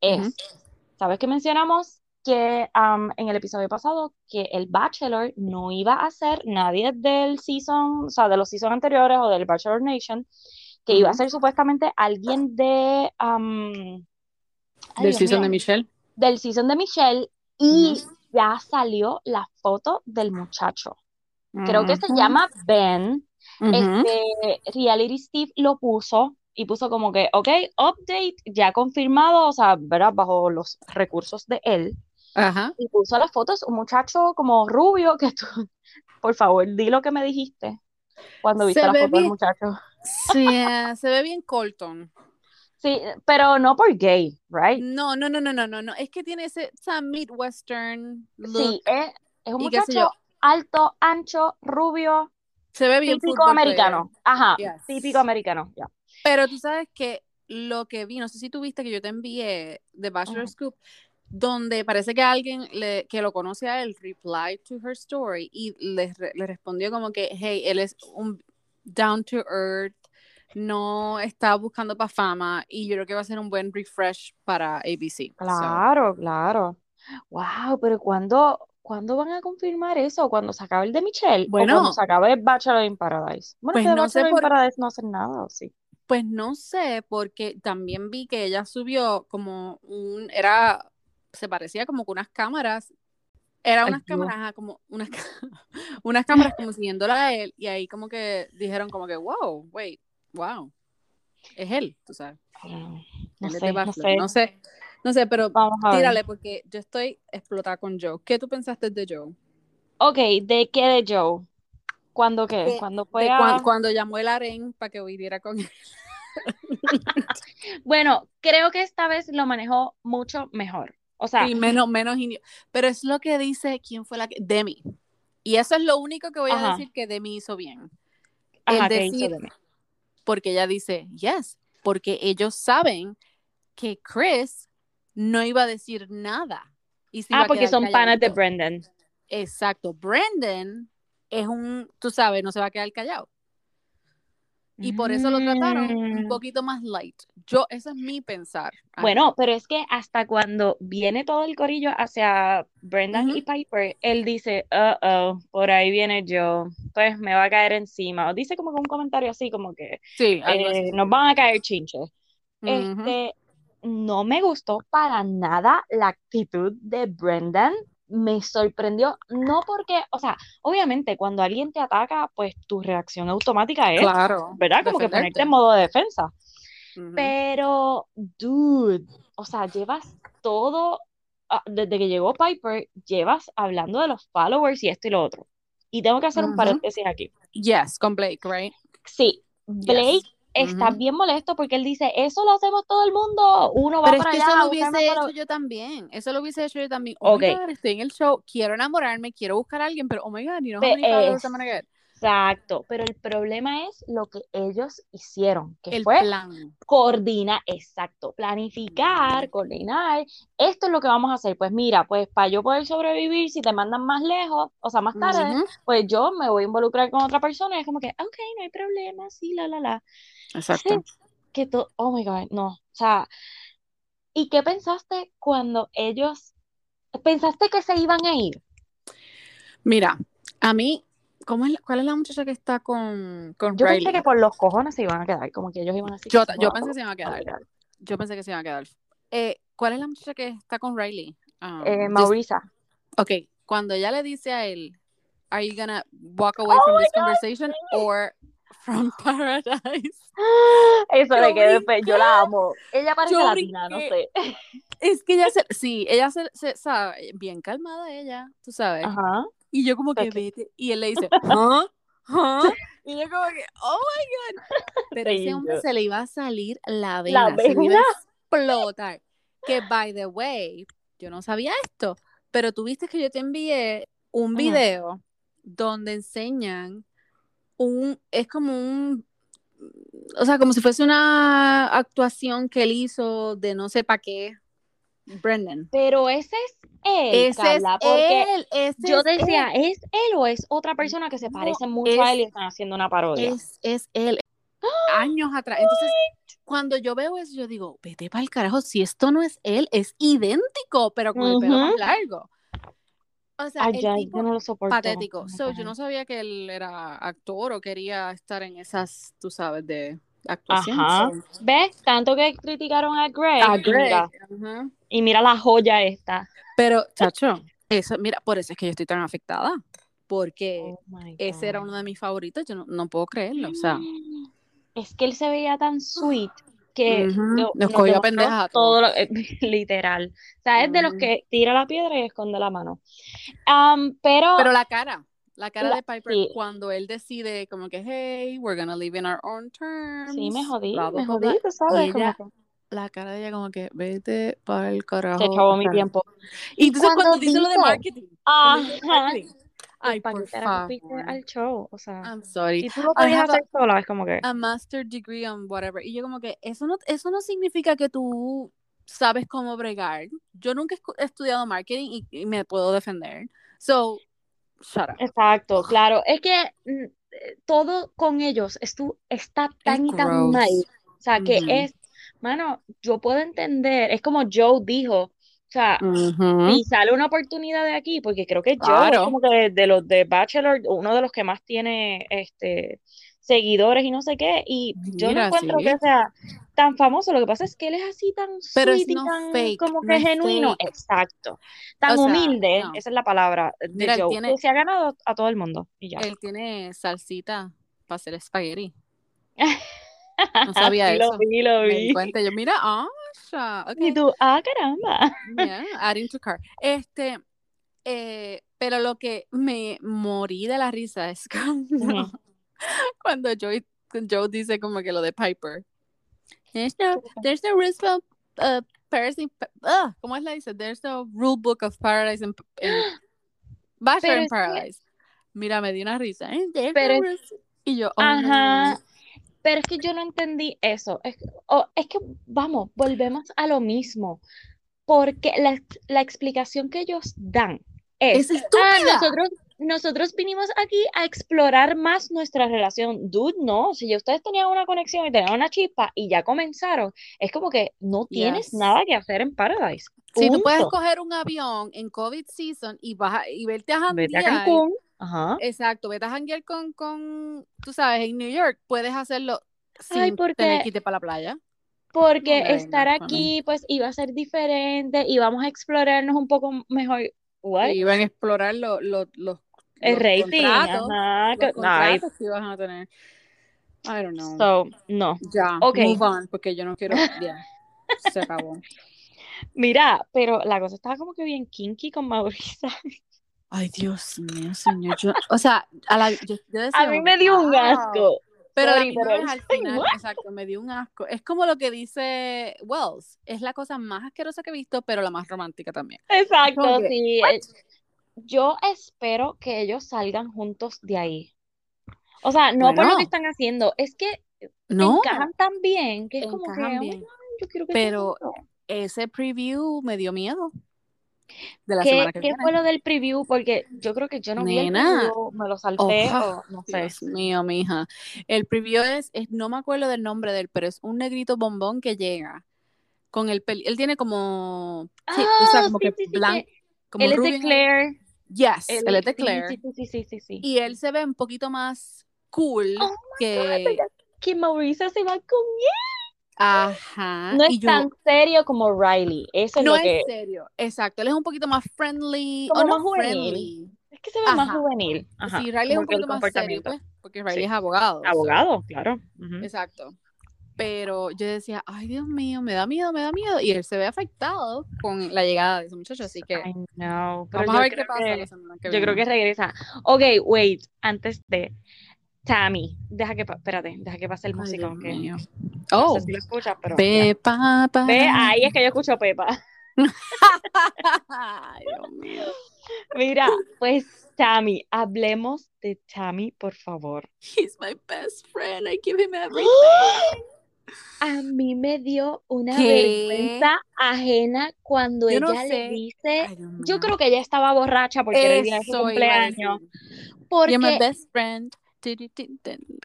B: es. ¿sabes que mencionamos que en el episodio pasado que el Bachelor no iba a ser nadie del season, o sea, de los seasons anteriores o del Bachelor Nation, que iba a ser supuestamente alguien de, ay
A: Del season
B: mío,
A: de Michelle.
B: del season de Michelle y ya salió la foto del muchacho. Creo que se llama Ben. Este, Reality Steve lo puso y puso como que, ok, update ya confirmado, o sea, ¿verdad? Bajo los recursos de él.
A: Ajá.
B: Y puso las fotos, un muchacho como rubio, que tú, por favor, di lo que me dijiste cuando viste la foto del
A: bien,
B: muchacho.
A: sí, eh, se ve bien Colton.
B: Sí, pero no por gay, right?
A: No, no, no, no, no, no, no. Es que tiene ese, esa midwestern look.
B: Sí, es, es un muchacho alto, ancho, rubio,
A: Se ve bien
B: típico
A: football player.
B: americano. Ajá,
A: Yes.
B: típico americano, ya.
A: Pero tú sabes que lo que vi, no sé si tú viste que yo te envié de Bachelor
B: Ujú.
A: Scoop, donde parece que alguien le, que lo conoce a él replied to her story y le, le respondió como que, hey, él es un down to earth, no está buscando para fama y yo creo que va a ser un buen refresh para ABC. So,
B: Claro, claro. Wow, pero ¿cuándo, ¿cuándo van a confirmar eso? ¿Cuando se acabe el de Michelle? ¿O cuando
A: Bueno,
B: se acabe Bachelor in Paradise? Bueno,
A: pues
B: que de
A: no sé
B: Bachelor in
A: por
B: Paradise no hacen nada, ¿o sí?
A: Pues no sé, porque también vi que ella subió como un, era, se parecía como con unas cámaras, era
B: Ay,
A: unas cámaras, ajá, como unas, unas cámaras como siguiéndola a él, y ahí como que dijeron como que, wow, wait, wow, es él, tú sabes,
B: No sé, no sé.
A: no sé, no sé, pero
B: Vamos
A: tírale, porque yo estoy explotada con Joe. ¿Qué tú pensaste de Joe?
B: Ok, ¿de qué de Joe? ¿Cuándo qué?
A: De,
B: ¿Cuándo fue
A: de cuan-
B: a...?
A: cuando llamó el aren para que viviera con él.
B: Bueno, creo que esta vez lo manejó mucho mejor. O sea,
A: Sí, menos, menos indio. Pero es lo que dice, ¿quién fue la que? Demi. Y eso es lo único que voy a decir que Demi hizo bien. El
B: ajá, ¿qué hizo
A: decir,
B: de mí?
A: porque ella dice, yes, porque ellos saben que Chris no iba a decir nada y
B: Ah, porque son panas de. Brendan.
A: Exacto. Brandon es un, tú sabes, no se va a quedar callado. Y por eso lo trataron un
B: Mm.
A: poquito más light. Yo, eso es mi pensar.
B: Bueno, pero es que hasta cuando viene todo el corillo hacia Brendan y Piper, él dice, uh oh, por ahí viene Joe, pues me va a caer encima. O dice como que un comentario así, como que
A: Sí,
B: eh, nos van a caer chinches. Este, no me gustó para nada la actitud de Brendan. Me sorprendió, no porque, o sea, obviamente cuando alguien te ataca, pues tu reacción automática es,
A: Claro,
B: ¿verdad? Como que ponerte en modo de defensa. Pero, dude, o sea, llevas todo, ah, desde que llegó Piper, llevas hablando de los followers y esto y lo otro. Y tengo que hacer un paréntesis aquí.
A: Yes, con Blake, right?
B: Sí, Blake
A: Yes.
B: Está bien molesto porque él dice, eso lo hacemos todo el mundo, uno va
A: Pero es
B: para
A: que
B: allá
A: eso lo hubiese hecho yo también. Eso lo hubiese hecho yo también. Oh
B: Ok,
A: my God, estoy en el show, quiero enamorarme, quiero buscar a alguien, pero oh my God, you know how many I'm get.
B: exacto, pero el problema es lo que ellos hicieron, que
A: El
B: fue
A: plan.
B: coordinar, exacto, planificar, coordinar, esto es lo que vamos a hacer, pues mira, pues para yo poder sobrevivir, si te mandan más lejos, o sea, más tarde, pues yo me voy a involucrar con otra persona, y es como que, ok, no hay problema, sí, la, la, la.
A: Exacto.
B: Que todo, oh my God, no, o sea, ¿y qué pensaste cuando ellos, pensaste que se iban a ir?
A: Mira, a mí, ¿cómo es la- ¿cuál es la muchacha que está con, con
B: Yo pensé que por los cojones se iban a quedar, como que ellos iban a decir,
A: Yo, yo pensé que se iban a
B: oh
A: quedar. Yo pensé que se iban a quedar. Eh, ¿cuál es la muchacha que está con Riley? Um,
B: Eh,
A: just-
B: Maurisa.
A: ok, cuando ella le dice a él, ¿Are you gonna walk away
B: Oh
A: from
B: my
A: this
B: God,
A: conversation
B: sí.
A: or from paradise?
B: Eso le quedé yo la amo. Ella parece
A: Yo
B: latina, no sé.
A: Es que ella se, sí, ella se, se- sabe, bien calmada ella, tú sabes.
B: Ajá.
A: Y yo como que vete, y él le dice, ¿huh? ¿huh? Y yo como que, oh my God. Pero ese
B: Sí,
A: hombre
B: yo-
A: se le iba a salir la
B: La
A: vena, se le iba
B: vena.
A: a explotar. Que, by the way, yo no sabía esto, pero tú viste que yo te envié un video donde enseñan un, es como un, o sea, como si fuese una actuación que él hizo de no sé para qué, Brendan.
B: Pero ese es él,
A: Ese es
B: porque
A: él, ese
B: yo
A: es
B: decía,
A: él.
B: ¿es él o es otra persona que se
A: No,
B: parece mucho a él y están haciendo una parodia?
A: Es, es él. Años atrás. Entonces, cuando yo veo eso, yo digo, vete para el carajo, si esto no es él, es idéntico, pero con el pelo más largo. O sea,
B: Ay,
A: el
B: ya,
A: tipo
B: yo no lo soporto.
A: patético. So, yo no sabía que él era actor o quería estar en esas, tú sabes, de actuación.
B: Ajá.
A: So,
B: ¿Ves? Tanto que criticaron a Greg,
A: a
B: y
A: Greg.
B: mira, y mira la joya esta.
A: Pero, chacho, eso, mira, por eso es que yo estoy tan afectada. Porque
B: Oh my
A: ese era uno de mis favoritos. Yo no, no puedo creerlo. O sea,
B: Es que él se veía tan sweet que lo-
A: nos cogió
B: todo lo- literal. O sea, es de los que tira la piedra y esconde la mano. Pero,
A: Pero la cara, la cara
B: La-
A: de Piper
B: sí.
A: cuando él decide como que, hey, we're gonna live in our own terms.
B: sí, me jodí,
A: bla,
B: me jodí, tú sabes, como
A: Ella,
B: que-
A: la cara de ella como que, vete para el carajo.
B: Se acabó mi
A: o sea.
B: tiempo.
A: Y entonces
B: cuando
A: cuando dice lo de marketing, Ay,
B: ¿Para
A: por favor.
B: al show? O sea,
A: I'm sorry.
B: si tú lo podías
A: have a,
B: hacer sola, es como que.
A: a master degree on whatever. Y yo como que eso no, eso no significa que tú sabes cómo bregar. Yo nunca he estudiado marketing y, y me puedo defender. So, shut up.
B: Exacto, claro. Es que mm, eh, todo con ellos estu- está tan y tan mal. O sea, que
A: Ujú.
B: es, mano, yo puedo entender, es como Joe dijo, o sea, si sale una oportunidad de aquí, porque creo que Joe es como que de, de los de Bachelor, uno de los que más tiene este seguidores y no sé qué, y yo no encuentro
A: sí.
B: que sea tan famoso, lo que pasa es que él es así tan
A: Pero es
B: sweet y
A: no
B: tan
A: fake,
B: como que genuino,
A: fake.
B: exacto, tan
A: O sea,
B: humilde,
A: no.
B: esa es la palabra de
A: Mira,
B: Joe,
A: tiene,
B: que se ha ganado a todo el mundo, y ya.
A: él tiene salsita para hacer espagueti. No sabía
B: lo
A: eso.
B: vi, lo
A: Me di
B: vi.
A: cuenta. Yo, mira, ah, ya,
B: Y
A: ok.
B: tú, ah, caramba.
A: Yeah, adding to cart. Este, eh, pero lo que me morí de la risa es cuando,
B: Ujú.
A: cuando Joey, Joe dice como que lo de Piper. There's no, there's no rules of uh, Paradise in, ah, ¿cómo es la dice? There's no rule book of Paradise in, in Bachelor in
B: es que,
A: Paradise. Mira, me di una risa. ¿eh?
B: Pero
A: no. Y yo, oh.
B: ajá, pero es que yo no entendí eso. Es, o- es que, vamos, volvemos a lo mismo. Porque la, la explicación que ellos dan
A: Es
B: es, ah, nosotros, nosotros vinimos aquí a explorar más nuestra relación. Dude, no, si ya ustedes tenían una conexión y tenían una chispa y ya comenzaron, es como que no tienes
A: Yes.
B: nada que hacer en Paradise.
A: Si tú puedes coger un avión en COVID season y, vas a- y verte a
B: Vete a Cancún. Ajá.
A: exacto, vete a janguear con, con, tú sabes, en New York, puedes hacerlo
B: Ay,
A: sin tener que
B: porque
A: irte para la playa.
B: porque
A: No
B: estar aquí pues iba a ser diferente y vamos a explorarnos un poco mejor. What?
A: Iban a explorar lo- lo- los,
B: El
A: los
B: rating,
A: contratos,
B: ajá,
A: los contratos que iban a tener. I don't know.
B: so, no.
A: ya,
B: Ok.
A: move on, porque yo no quiero, ya, se acabó.
B: Mira, pero la cosa estaba como que bien kinky con Mauricio.
A: Ay, Dios mío, señor. Yo, o sea, a, la, yo, yo decía
B: A mí me dio un asco.
A: Pero
B: Sorry, pero
A: al final,
B: what?
A: exacto, me dio un asco. Es como lo que dice Wells, es la cosa más asquerosa que he visto, pero la más romántica también.
B: Exacto,
A: que,
B: sí.
A: what?
B: eh, Yo espero que ellos salgan juntos de ahí. O sea, no por lo que están haciendo, es que
A: no,
B: encajan tan bien que es como que, "Oh,
A: bien,
B: yo quiero que
A: pero ese preview me dio miedo de la
B: ¿Qué,
A: semana que
B: qué fue lo del preview? Porque yo creo que yo no vi el
A: Nena,
B: preview, me lo salté
A: oh,
B: o no sé.
A: Dios mío, mija. El preview es, es, no me acuerdo del nombre de él, pero es un negrito bombón que llega con el pelo, él tiene como, sí, o sea,
B: Ah,
A: como
B: sí,
A: que
B: sí,
A: blanco, como
B: él es de Claire.
A: yes,
B: Él,
A: él es de Claire.
B: sí, sí, sí, sí, sí, sí.
A: y él se ve un poquito más cool
B: Oh God,
A: que,
B: ¿verdad? Que Mauricio se va con él.
A: Ajá,
B: No
A: y
B: es
A: yo,
B: tan serio como Riley. Eso es
A: no
B: lo
A: es
B: que.
A: serio, exacto, él es un poquito más friendly, o
B: Como
A: no
B: más juvenil.
A: friendly,
B: Es que se ve más juvenil. Ajá.
A: sí, Riley es un poquito más serio, pues, porque Riley
B: Sí.
A: es abogado,
B: Abogado, claro.
A: Exacto, pero yo decía, ay Dios mío, me da miedo, me da miedo, y él se ve afectado con la llegada de ese muchacho, así que
B: know,
A: vamos a ver qué pasa
B: que,
A: la semana que
B: yo creo que regresa. Ok, wait, antes de Tammy, deja que, espérate, deja que pase el
A: Ay,
B: músico, que
A: mío.
B: no sé
A: Oh,
B: si lo escuchas, pero ya.
A: Pepa
B: ahí es que yo escucho Pepa.
A: Ay, Dios mío.
B: Mira, pues Tammy, hablemos de Tammy, por favor.
A: He's my best friend. I give him everything.
B: A mí me dio una
A: ¿Qué?
B: vergüenza ajena cuando
A: Yo no
B: ella le dice,
A: Ay,
B: yo creo que ella estaba borracha porque era el día de su
A: Eso
B: cumpleaños,
A: decir. You're my
B: porque
A: best friend.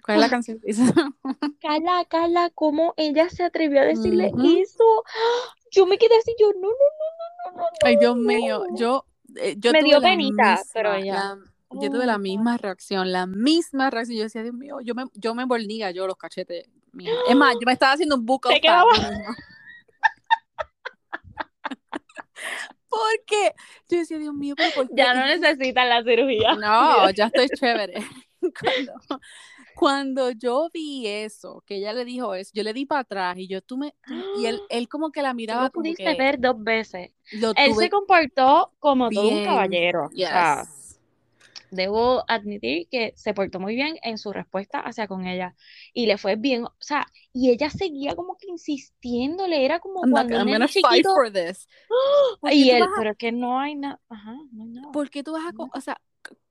A: ¿Cuál es la canción?
B: Carla, Carla, ¿cómo ella se atrevió a decirle eso? Yo me quedé así, yo, no, no, no, no, no,
A: Ay,
B: no,
A: Dios mío. Yo, eh, yo
B: Me dio penita, pero
A: la- yo
B: oh
A: tuve la
B: God.
A: misma reacción, la misma reacción. Yo decía, Dios mío, yo me, yo me volnía yo los cachetes. mija. Es más, yo me estaba haciendo un misma. Porque yo decía, Dios mío, pero ¿por qué?
B: ya no necesitan la cirugía.
A: No, ya estoy chévere. Cuando, cuando yo vi eso, que ella le dijo eso, yo le di para atrás y yo, tú me, y él, él como que la miraba
B: lo
A: como
B: pudiste
A: que
B: ver dos veces. Él se comportó como todo un
A: bien,
B: caballero. O sea,
A: yes.
B: debo admitir que se portó muy bien en su respuesta hacia con ella y le fue bien, o sea, y ella seguía como que insistiéndole, era como
A: I'm, not-
B: cuando un
A: I'm gonna fight
B: chiquito,
A: for this. ¿Por qué
B: y él,
A: a-
B: pero que no hay nada, ajá, no hay nada.
A: ¿Por qué tú vas a,
B: No.
A: o sea,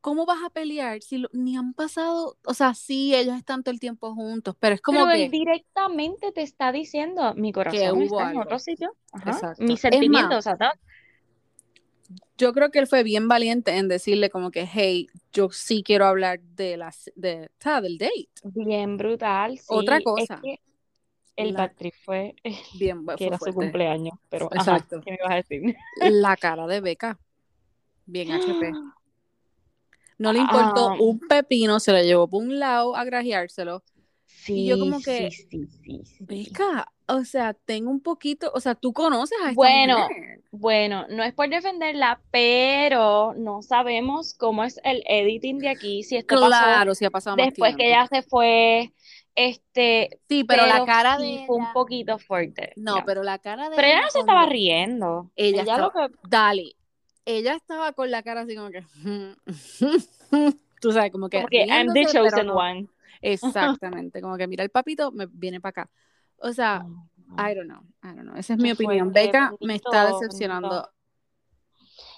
A: cómo vas a pelear si lo- ni han pasado, o sea, sí, ellos están todo el tiempo juntos, pero es como
B: Pero
A: que,
B: él directamente te está diciendo, mi corazón está en otro sitio, mis sentimientos, o sea,
A: yo creo que él fue bien valiente en decirle como que, hey, yo sí quiero hablar de las, de, del date.
B: bien brutal,
A: Otra
B: es
A: cosa,
B: que el
A: la,
B: fue
A: bien, bu-
B: que
A: fue
B: era su cumpleaños, pero ajá,
A: Exacto.
B: ¿qué me ibas a decir?
A: La cara de Beca, bien HP. No le importó
B: Ah,
A: un pepino, se lo llevó por un lado a grajeárselo. Y yo
B: sí,
A: como
B: sí,
A: que,
B: sí, sí, sí.
A: Beca, o sea, tengo un poquito, o sea, tú conoces a esta
B: Bueno,
A: mujer.
B: bueno, no es por defenderla, pero no sabemos cómo es el editing de aquí, si esto pasó
A: Claro, si ha pasado más
B: después que ella se fue, este,
A: Sí, pero la
B: pero
A: cara
B: sí
A: de
B: fue un poquito fuerte,
A: no,
B: ya.
A: pero la cara de
B: Pero ella
A: ella
B: no se estaba riendo,
A: ella
B: ella lo
A: estaba,
B: que,
A: dale, ella estaba con la cara así como que, tú sabes, como que
B: como que I'm the chosen
A: no,
B: one.
A: exactamente, como que mira el papito, me viene para acá. O sea, I don't know, I don't know, esa es mi opinión. Beca me está decepcionando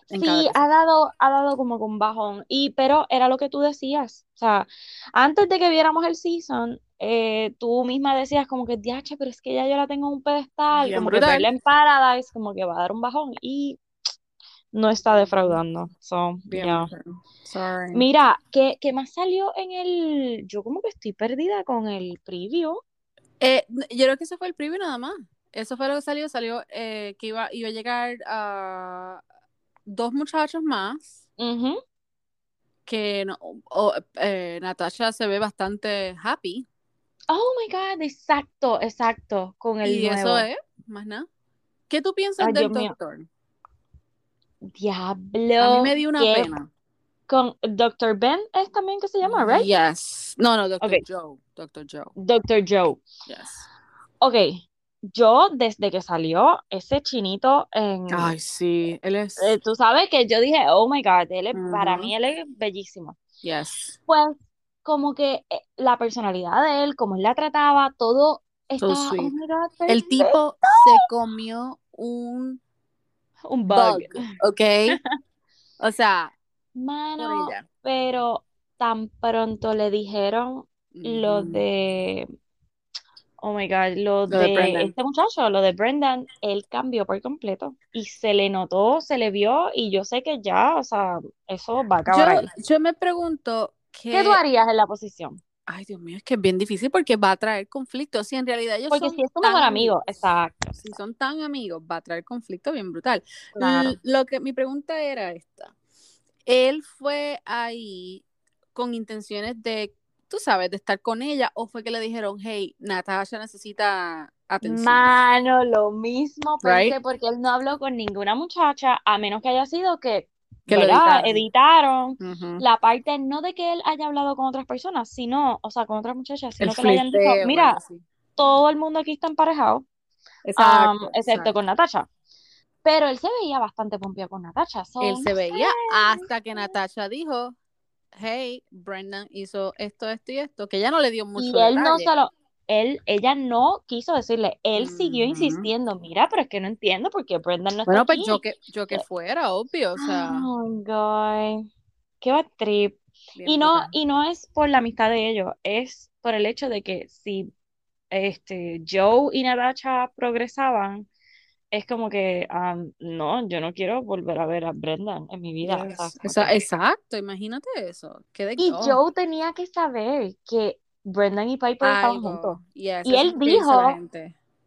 B: Sí, ha dado, ha dado como con bajón. Y, pero era lo que tú decías. O sea, antes de que viéramos el season, eh, tú misma decías como que, diache, pero es que ya yo la tengo en un pedestal,
A: Bien
B: como que
A: brutal.
B: verla en Paradise, como que va a dar un bajón. Y no está defraudando. So,
A: Bien brutal. Sorry.
B: Mira, ¿qué, qué más salió en el. Yo como que estoy perdida con el preview.
A: Eh, yo creo que eso fue el preview nada más. Eso fue lo que salió. Salió eh, que iba, iba a llegar a dos muchachos más. Que no, o- eh, Natasha se ve bastante happy.
B: Oh my God, exacto, exacto, con el
A: Y eso es, más nada. ¿Qué tú piensas
B: Ay,
A: del
B: Dios mío.
A: Doctor? A mí
B: Diablo,
A: me dio una
B: qué
A: pena.
B: con Dr. Ben es también que se llama, right?
A: Yes. No, no, Doctor
B: Ok,
A: Joe. Doctor Joe.
B: Dr. Joe.
A: Yes.
B: Ok, yo desde que salió ese chinito en,
A: Ay, sí. Él es.
B: eh, tú sabes que yo dije, oh my God, él es, para mí él es bellísimo.
A: Yes.
B: Pues como que eh, la personalidad de él, como él la trataba, todo
A: So
B: estaba, oh God,
A: El tipo se comió un
B: Un
A: bug,
B: bug.
A: ¿ok? O sea,
B: Mano, pero tan pronto le dijeron lo
A: Ujú.
B: de, oh my God, lo
A: Lo de
B: este muchacho, lo de Brendan, él cambió por completo y se le notó, se le vio y yo sé que ya, o sea, eso va a acabar
A: Yo,
B: ahí.
A: yo me pregunto
B: ¿Qué tú
A: que,
B: harías en la posición?
A: Ay Dios mío, es que es bien difícil porque va a traer conflicto. Si en realidad ellos
B: Porque
A: son
B: si es tu mejor amigo, exacto,
A: si son tan amigos, va a traer conflicto bien brutal.
B: claro.
A: Lo que mi pregunta era esta. Él fue ahí con intenciones de, tú sabes, de estar con ella, o fue que le dijeron, hey, Natasha necesita atención,
B: Mano, lo mismo
A: right?
B: pensé porque él no habló con ninguna muchacha, a menos que haya sido que,
A: Que lo editaron.
B: La parte no de que él haya hablado con otras personas, sino, o sea, con otras muchachas,
A: El
B: sino que le hayan dicho, mira, todo el mundo aquí está emparejado,
A: Exacto,
B: um, excepto con. Natasha. Pero él se veía bastante pompeado con Natasha, so,
A: Él se veía hasta que. Natasha dijo, hey, Brendan hizo esto, esto y esto, que ella no le dio
B: Y
A: mucho
B: él no se lo, él, ella no quiso decirle, él siguió insistiendo, mira, pero es que no entiendo por qué Brendan no está
A: Bueno, pues yo que, yo que
B: Eh,
A: fuera, obvio, o sea,
B: Oh my God, qué bad trip. Y no,
A: brutal.
B: y no es por la amistad de ellos, es por el hecho de que si este, Joe y Natasha progresaban, es como que, um, no, yo no quiero volver a ver a Brendan en mi vida. O sea,
A: Yes. exacto, imagínate eso. Qué de,
B: Y Joe tenía que saber que Brendan y Piper estaban juntos. Y él dijo,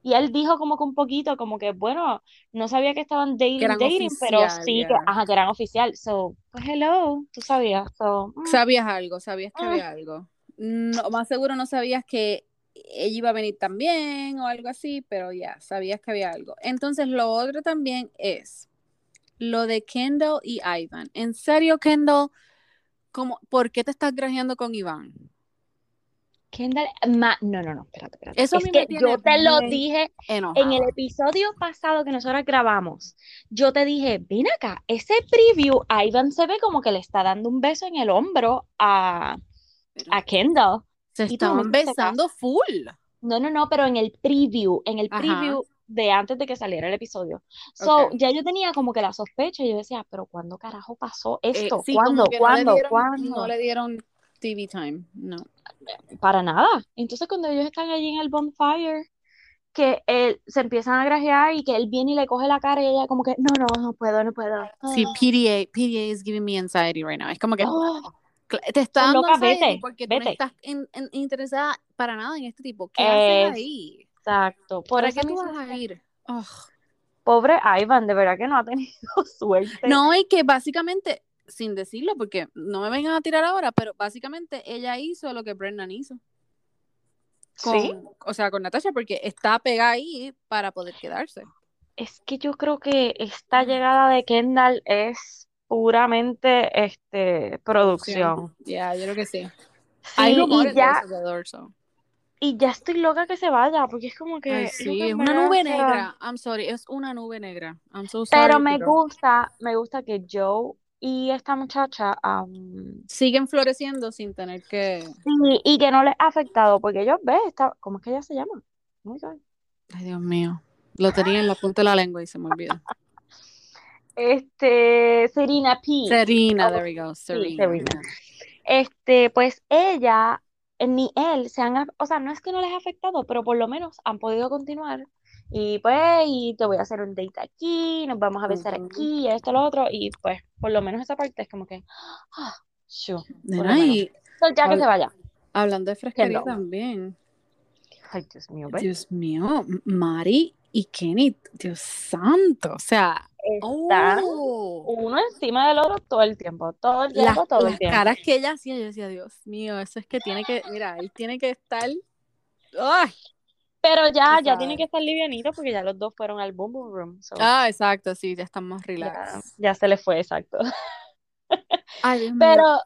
B: y él dijo como que un poquito, como que, bueno, no sabía que estaban
A: Que
B: dating, dating, pero sí que, ajá, que eran oficial. So, pues hello, tú sabías. So, mm,
A: Sabías algo, sabías que
B: mm.
A: había algo. No, más seguro no sabías que ella iba a venir también o algo así, pero ya, sabías que había algo. Entonces, lo otro también es lo de Kendall y Ivan. ¿En serio, Kendall? ¿Cómo, ¿Por qué te estás grajeando con Iván?
B: Kendall, ma- no, no, no, espérate, espérate.
A: Eso a
B: Es que yo te lo dije en el episodio pasado que nosotros grabamos. Yo te dije, ven acá, ese preview, Ivan se ve como que le está dando un beso en el hombro a,
A: Pero
B: a Kendall.
A: se estaban besando full.
B: No, no, no, pero en el preview, en el
A: Ajá.
B: preview de antes de que saliera el episodio. So, ya yo tenía como que la sospecha y yo decía, pero ¿cuándo carajo pasó
A: Eh,
B: esto?
A: sí, como
B: ¿Cuándo?
A: no le
B: ¿Cuándo?
A: dieron,
B: ¿Cuándo?
A: no le dieron TV time, no.
B: Para nada. Entonces cuando ellos están allí en el bonfire, que él se empiezan a grajear y que él viene y le coge la cara y ella como que, no, no, no puedo, no puedo.
A: Sí,
B: Ah.
A: PDA, PDA is giving me anxiety right now. Es como que
B: Oh,
A: cl- te está dando
B: loca,
A: anxiety
B: vete,
A: porque tú no estás en- en- interesada para nada en este tipo. ¿Qué haces
B: Es-
A: ahí?
B: Exacto. Por
A: ¿Para
B: eso
A: qué tú vas a ir?
B: Pobre Ivan, de verdad que no ha tenido suerte.
A: No, y que básicamente, sin decirlo, porque no me vengan a tirar ahora, pero básicamente ella hizo lo que Brendan hizo. Con,
B: Sí,
A: O sea, con Natasha, porque está pegada ahí para poder quedarse.
B: es que yo creo que esta llegada de Kendall es puramente este producción.
A: Ya, yo creo que sí.
B: Sí,
A: Hay
B: y
A: rumores
B: ya,
A: eso de Dorso.
B: y ya estoy loca que se vaya, porque es como que,
A: Ay, sí, es una nube negra. I'm sorry, es una nube negra. I'm so sorry,
B: Pero me
A: pero
B: gusta, me gusta que Joe y esta muchacha, am,
A: siguen floreciendo sin tener que.
B: sí, y que no les ha afectado, porque ellos ven, esta, ¿cómo es que ella se llama? Oh.
A: Ay, Dios mío. Lo tenía en la punta de la lengua y se me olvidó.
B: Este, Serena P.
A: Serena,
B: Oh,
A: there we go.
B: sí,
A: Serena.
B: Este, pues ella, eh, ni él, se han, o sea, no es que no les ha afectado, pero por lo menos han podido continuar. Y pues, y te voy a hacer un date aquí, nos vamos a besar aquí, esto, lo otro, y pues, por lo menos esa parte es como que, ah, lo
A: Nena, y
B: Entonces, ya que se vaya.
A: hablando de fresquería también.
B: Ay, Dios mío, ¿ves?
A: Dios mío, Mari y Kenny, Dios santo. O sea,
B: Están
A: oh,
B: uno encima del otro todo el tiempo, todo el
A: las,
B: tiempo, todo el
A: las
B: tiempo.
A: caras que ella hacía, yo decía, Dios mío, eso es que tiene que, mira, él tiene que estar. ¡Ay!
B: Pero ya, ya tiene que estar livianito porque ya los dos fueron al Boom Boom Room. so,
A: Ah, exacto, sí, ya están más
B: ya,
A: relax.
B: ya se le fue, exacto.
A: Ay.
B: Pero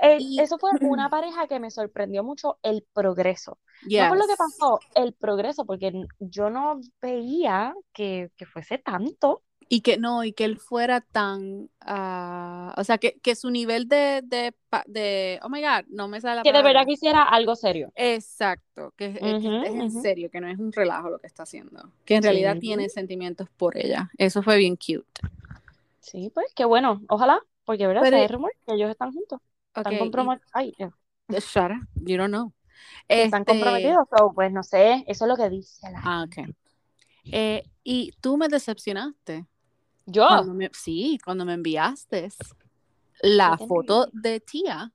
B: eh,
A: Y,
B: eso fue una pareja que me sorprendió mucho el progreso. No por lo que
A: yes.
B: pasó, el progreso, porque yo no veía que, que fuese tanto.
A: Y que no, y que él fuera tan, ah, o sea, que, que su nivel de, de, de, oh my God, no me sale la
B: Que de verdad quisiera algo serio.
A: Exacto, que,
B: Ujú,
A: es en serio, que no es un relajo lo que está haciendo, que en realidad tiene sentimientos por ella. Eso fue bien cute.
B: sí, pues qué bueno. Ojalá, porque verdad,
A: Pero,
B: se hay rumor que ellos están juntos. Están comprometidos. Ay, eh,
A: you don't know.
B: están
A: Este,
B: comprometidos. so, pues no sé, eso es lo que dice la
A: ah,
B: gente.
A: ok. Eh, y tú me decepcionaste
B: Yo,
A: cuando me, sí, cuando me enviaste la
B: ¿qué te
A: foto de tía,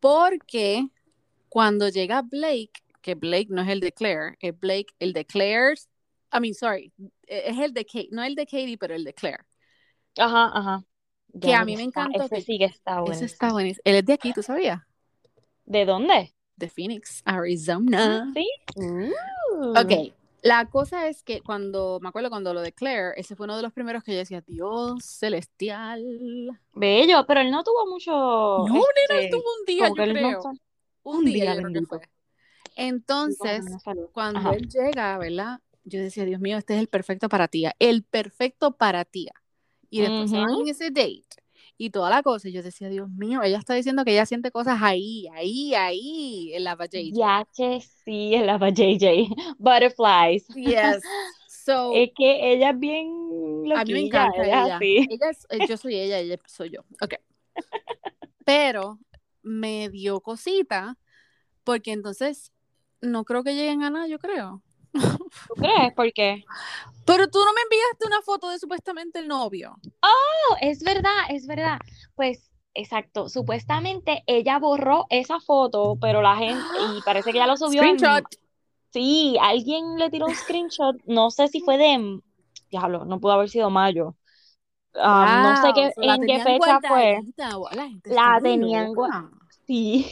A: porque cuando llega Blake, que Blake no es el de Claire, es Blake, el de Claire's, I mean, sorry, e, es el de Kate, no el de Katie, pero el de Claire,
B: Ajá, ajá.
A: que a mí me
B: está,
A: encantó
B: ese
A: que
B: sí que está
A: ese está
B: buenísimo.
A: buenísimo. Él es de aquí, ¿tú sabías?
B: ¿De dónde?
A: De Phoenix, Arizona.
B: sí.
A: Ok, la cosa es que cuando, me acuerdo cuando lo de Claire, ese fue uno de los primeros que yo decía, Dios celestial.
B: bello, pero él no tuvo mucho,
A: No, nena, él
B: este,
A: tuvo un día, yo
B: no
A: creo. Un
B: un
A: día
B: día,
A: creo que fue. Entonces,
B: no
A: cuando
B: Ajá.
A: él llega, ¿verdad? Yo decía, Dios mío, este es el perfecto para tía, el perfecto para tía. Y después se van
B: Ujú.
A: en ese date y toda la cosa. Y yo decía, Dios mío, ella está diciendo que ella siente cosas ahí, ahí, ahí, en la JJ.
B: Ya que sí, el lava JJ. Butterflies.
A: Yes. So,
B: Es que ella es bien
A: a mí me
B: loquilla,
A: encanta
B: ella es
A: ella.
B: así.
A: Ella es, eh, yo soy ella, ella soy yo. Ok. Pero me dio cosita porque entonces no creo que lleguen a nada, yo creo.
B: ¿Tú crees? ¿Por qué?
A: Pero tú no me enviaste una foto de supuestamente el novio.
B: Oh, es verdad, es verdad. Pues, exacto. Supuestamente ella borró esa foto, pero la gente, y parece que ya lo subió en,
A: Screenshot.
B: Sí, alguien le tiró un screenshot, no sé si fue de, diablo, no pudo haber sido mayo. Ah, no sé qué, en qué fecha fue.
A: la gente
B: La tenían, sí,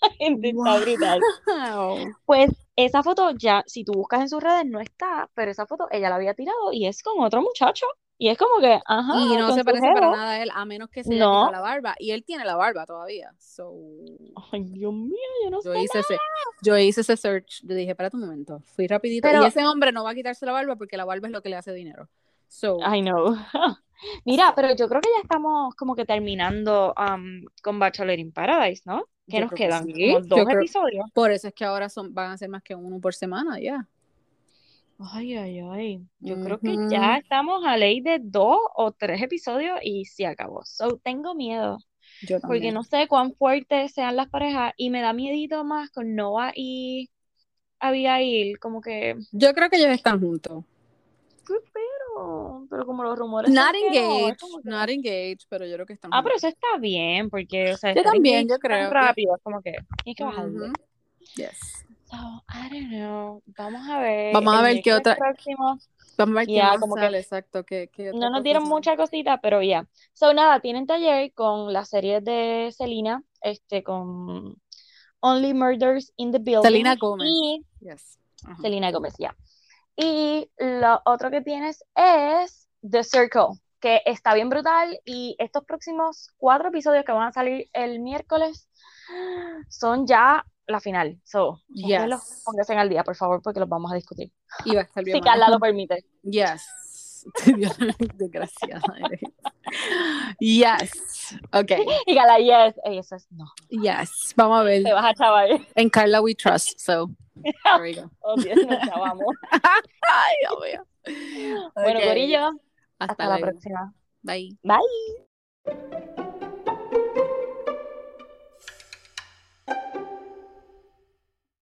B: gente está brutal.
A: Wow.
B: Pues esa foto ya, si tú buscas en sus redes, no está, pero esa foto ella la había tirado y es con otro muchacho. Y es como que, ajá.
A: y no se parece para nada a él, a menos que se haya
B: No.
A: la barba. Y él tiene la barba todavía. So,
B: Ay, Dios mío, yo no
A: yo
B: sé.
A: hice ese, yo hice ese search. Yo dije, espérate un momento. Fui rapidito.
B: Pero-
A: y ese hombre no va a quitarse la barba porque la barba es lo que le hace dinero. So,
B: I know. Mira, pero yo creo que ya estamos como que terminando um, con Bachelor in Paradise, ¿no? ¿Qué
A: Yo
B: nos
A: que
B: quedan?
A: sí.
B: Dos
A: creo-
B: episodios.
A: por eso es que ahora son, van a ser más que uno por semana, ya.
B: Ay, ay, ay. Yo creo que ya estamos a ley de dos o tres episodios y se acabó. So, tengo miedo.
A: Yo
B: Porque no sé cuán fuertes sean las parejas y me da miedito más con Noah y Abigail, como que,
A: Yo creo que ellos están juntos.
B: ¿Qué pero? Como los rumores
A: Not
B: que
A: engaged,
B: que-
A: not engaged, pero yo creo que están
B: Ah, pero eso está bien, porque, o sea,
A: Yo también, yo creo que-
B: rápido, es como que tienes que.
A: Yes.
B: So, I don't know. Vamos a ver.
A: Vamos a ver qué otra-
B: próximo.
A: Vamos a ver qué
B: como que
A: sale, exacto. qué- qué otra
B: No nos dieron mucha cosita, pero ya. So, nada, tienen taller con la serie de Selena, este, con Only Murders in the Building.
A: Selena Gomez.
B: Y
A: Yes. Ajá.
B: Selena Gómez, ya. Y lo otro que tienes es The Circle, que está bien brutal. Y estos próximos cuatro episodios que van a salir el miércoles son ya la final. So,
A: Yes.
B: pónganse al día, por favor, porque los vamos a discutir.
A: Y va a estar bien.
B: Si Carla lo permite.
A: Yes. Desgraciada eres. Yes. Ok.
B: Y Carla, yes. Ey, eso es no.
A: Yes. Vamos a ver.
B: Te vas a chavar.
A: En Carla we trust. So, there we go.
B: Oh, Dios, nos chavamos.
A: Ay, Dios mío.
B: Bueno. Corillo,
A: Hasta,
B: hasta la próxima.
A: Bye.
B: Bye.